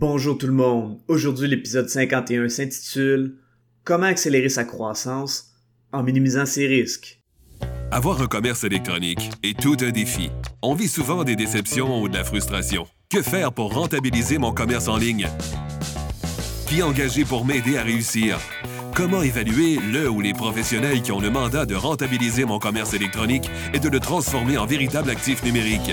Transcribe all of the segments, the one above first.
Bonjour tout le monde. Aujourd'hui, l'épisode 51 s'intitule Comment accélérer sa croissance en minimisant ses risques. Avoir un commerce électronique est tout un défi. On vit souvent des déceptions ou de la frustration. Que faire pour rentabiliser mon commerce en ligne? Qui engager pour m'aider à réussir? Comment évaluer le ou les professionnels qui ont le mandat de rentabiliser mon commerce électronique et de le transformer en véritable actif numérique?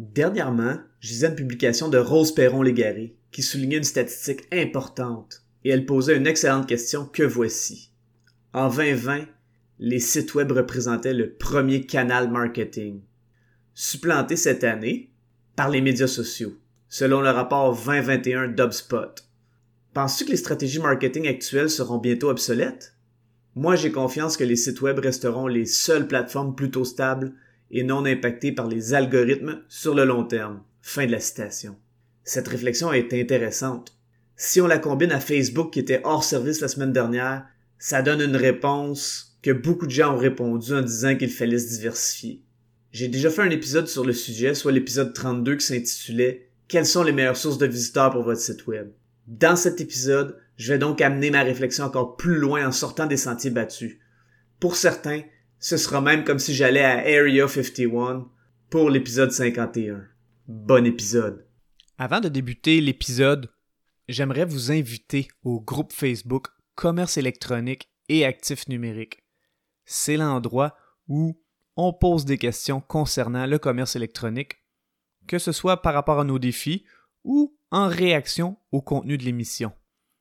Dernièrement, je lisais une publication de Rose Perron-Légaré qui soulignait une statistique importante et elle posait une excellente question que voici. En 2020, les sites web représentaient le premier canal marketing, supplanté cette année par les médias sociaux, selon le rapport 2021 d'HubSpot. Penses-tu que les stratégies marketing actuelles seront bientôt obsolètes? Moi, j'ai confiance que les sites web resteront les seules plateformes plutôt stables et non impacté par les algorithmes sur le long terme. Fin de la citation. Cette réflexion est intéressante. Si on la combine à Facebook qui était hors service la semaine dernière, ça donne une réponse que beaucoup de gens ont répondu en disant qu'il fallait se diversifier. J'ai déjà fait un épisode sur le sujet, soit l'épisode 32 qui s'intitulait Quelles sont les meilleures sources de visiteurs pour votre site web? Dans cet épisode, je vais donc amener ma réflexion encore plus loin en sortant des sentiers battus. Pour certains, ce sera même comme si j'allais à Area 51 pour l'épisode 51. Bon épisode. Avant de débuter l'épisode, j'aimerais vous inviter au groupe Facebook Commerce électronique et actifs numériques. C'est l'endroit où on pose des questions concernant le commerce électronique, que ce soit par rapport à nos défis ou en réaction au contenu de l'émission.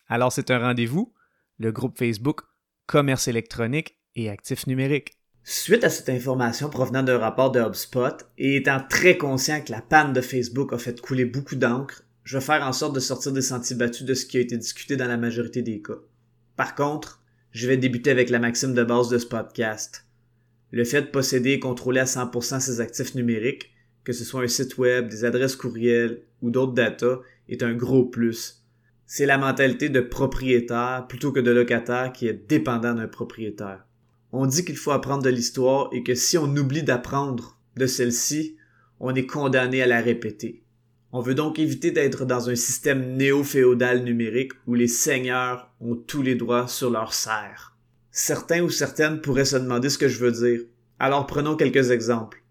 Alors c'est un rendez-vous, le groupe Facebook Commerce électronique et actifs numériques. Suite à cette information provenant d'un rapport de HubSpot et étant très conscient que la panne de Facebook a fait couler beaucoup d'encre, je vais faire en sorte de sortir des sentiers battus de ce qui a été discuté dans la majorité des cas. Par contre, je vais débuter avec la maxime de base de ce podcast. Le fait de posséder et contrôler à 100% ses actifs numériques, que ce soit un site web, des adresses courriels ou d'autres data, est un gros plus. C'est la mentalité de propriétaire plutôt que de locataire qui est dépendant d'un propriétaire. On dit qu'il faut apprendre de l'histoire et que si on oublie d'apprendre de celle-ci, on est condamné à la répéter. On veut donc éviter d'être dans un système néo-féodal numérique où les seigneurs ont tous les droits sur leurs serfs. Certains ou certaines pourraient se demander ce que je veux dire. Alors prenons quelques exemples.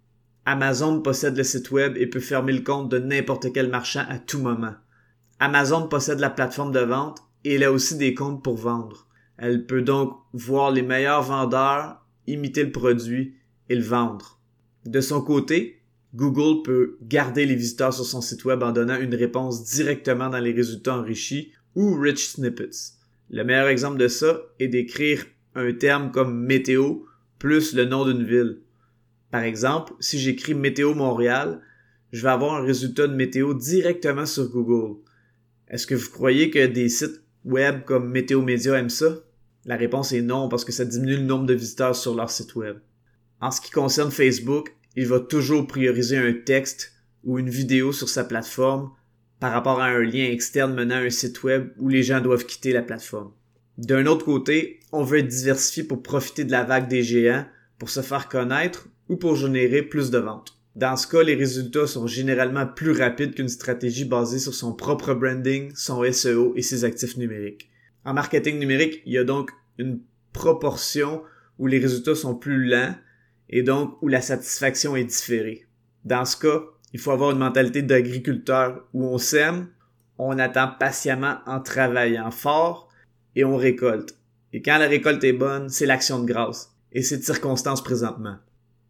Amazon possède le site web et peut fermer le compte de n'importe quel marchand à tout moment. Amazon possède la plateforme de vente et il a aussi des comptes pour vendre. Elle peut donc voir les meilleurs vendeurs, imiter le produit et le vendre. De son côté, Google peut garder les visiteurs sur son site web en donnant une réponse directement dans les résultats enrichis ou rich snippets. Le meilleur exemple de ça est d'écrire un terme comme météo plus le nom d'une ville. Par exemple, si j'écris météo Montréal, je vais avoir un résultat de météo directement sur Google. Est-ce que vous croyez que des sites web comme Météo Média aiment ça? La réponse est non parce que ça diminue le nombre de visiteurs sur leur site web. En ce qui concerne Facebook, il va toujours prioriser un texte ou une vidéo sur sa plateforme par rapport à un lien externe menant à un site web où les gens doivent quitter la plateforme. D'un autre côté, on veut être diversifié pour profiter de la vague des géants, pour se faire connaître ou pour générer plus de ventes. Dans ce cas, les résultats sont généralement plus rapides qu'une stratégie basée sur son propre branding, son SEO et ses actifs numériques. En marketing numérique, il y a donc une proportion où les résultats sont plus lents et donc où la satisfaction est différée. Dans ce cas, il faut avoir une mentalité d'agriculteur où on sème, on attend patiemment en travaillant fort et on récolte. Et quand la récolte est bonne, c'est l'action de grâce. Et c'est de circonstance présentement.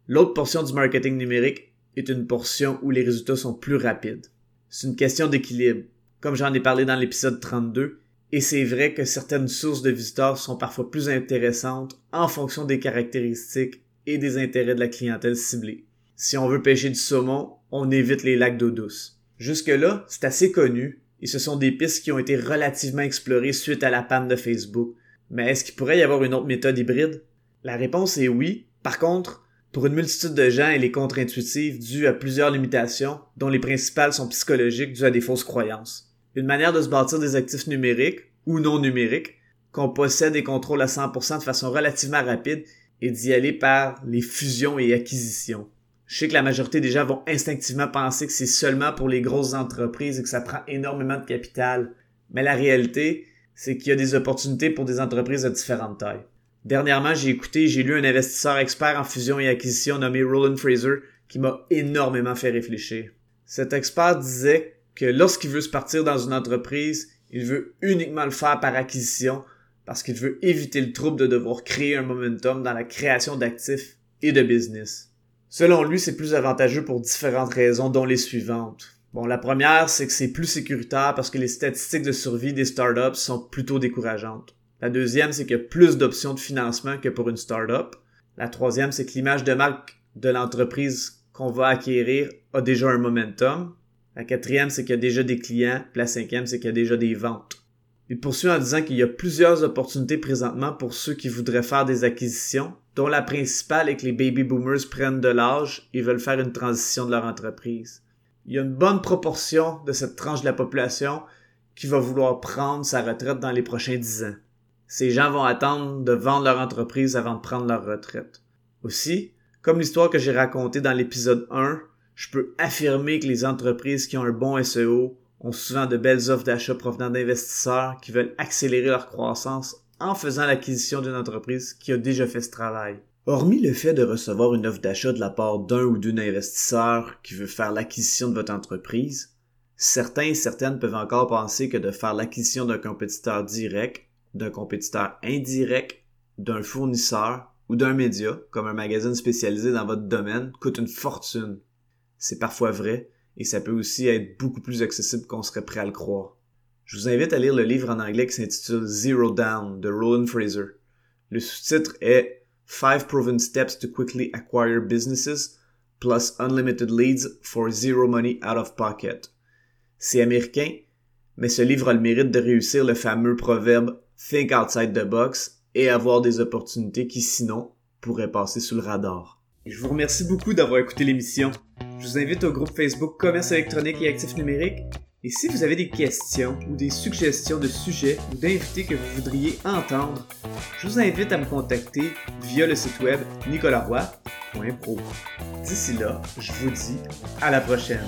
L'autre portion du marketing numérique est une portion où les résultats sont plus rapides. C'est une question d'équilibre. Comme j'en ai parlé dans l'épisode 32, et c'est vrai que certaines sources de visiteurs sont parfois plus intéressantes en fonction des caractéristiques et des intérêts de la clientèle ciblée. Si on veut pêcher du saumon, on évite les lacs d'eau douce. Jusque-là, c'est assez connu, et ce sont des pistes qui ont été relativement explorées suite à la panne de Facebook. Mais est-ce qu'il pourrait y avoir une autre méthode hybride? La réponse est oui. Par contre, pour une multitude de gens, elle est contre-intuitive due à plusieurs limitations, dont les principales sont psychologiques dues à des fausses croyances. Une manière de se bâtir des actifs numériques, ou non numériques, qu'on possède et contrôle à 100% de façon relativement rapide, et d'y aller par les fusions et acquisitions. Je sais que la majorité des gens vont instinctivement penser que c'est seulement pour les grosses entreprises et que ça prend énormément de capital. Mais la réalité, c'est qu'il y a des opportunités pour des entreprises de différentes tailles. Dernièrement, j'ai écouté, j'ai lu un investisseur expert en fusion et acquisition nommé Roland Fraser qui m'a énormément fait réfléchir. Cet expert disait que lorsqu'il veut se partir dans une entreprise, il veut uniquement le faire par acquisition parce qu'il veut éviter le trouble de devoir créer un momentum dans la création d'actifs et de business. Selon lui, c'est plus avantageux pour différentes raisons, dont les suivantes. Bon, la première, c'est que c'est plus sécuritaire parce que les statistiques de survie des startups sont plutôt décourageantes. La deuxième, c'est qu'il y a plus d'options de financement que pour une startup. La troisième, c'est que l'image de marque de l'entreprise qu'on va acquérir a déjà un momentum. La quatrième, c'est qu'il y a déjà des clients. la cinquième, c'est qu'il y a déjà des ventes. Il poursuit en disant qu'il y a plusieurs opportunités présentement pour ceux qui voudraient faire des acquisitions, dont la principale est que les baby boomers prennent de l'âge et veulent faire une transition de leur entreprise. Il y a une bonne proportion de cette tranche de la population qui va vouloir prendre sa retraite dans les prochains dix ans. Ces gens vont attendre de vendre leur entreprise avant de prendre leur retraite. Aussi, comme l'histoire que j'ai racontée dans l'épisode 1, je peux affirmer que les entreprises qui ont un bon SEO ont souvent de belles offres d'achat provenant d'investisseurs qui veulent accélérer leur croissance en faisant l'acquisition d'une entreprise qui a déjà fait ce travail. Hormis le fait de recevoir une offre d'achat de la part d'un ou d'une investisseur qui veut faire l'acquisition de votre entreprise, certains et certaines peuvent encore penser que de faire l'acquisition d'un compétiteur direct, d'un compétiteur indirect, d'un fournisseur ou d'un média, comme un magazine spécialisé dans votre domaine, coûte une fortune. C'est parfois vrai, et ça peut aussi être beaucoup plus accessible qu'on serait prêt à le croire. Je vous invite à lire le livre en anglais qui s'intitule Zero Down de Roland Fraser. Le sous-titre est Five Proven Steps to Quickly Acquire Businesses plus Unlimited Leads for Zero Money Out of Pocket. C'est américain, mais ce livre a le mérite de réussir le fameux proverbe Think outside the box et avoir des opportunités qui sinon pourraient passer sous le radar. Je vous remercie beaucoup d'avoir écouté l'émission. Je vous invite au groupe Facebook Commerce électronique et actifs numériques. Et si vous avez des questions ou des suggestions de sujets ou d'invités que vous voudriez entendre, je vous invite à me contacter via le site web nicolaroy.pro. D'ici là, je vous dis à la prochaine.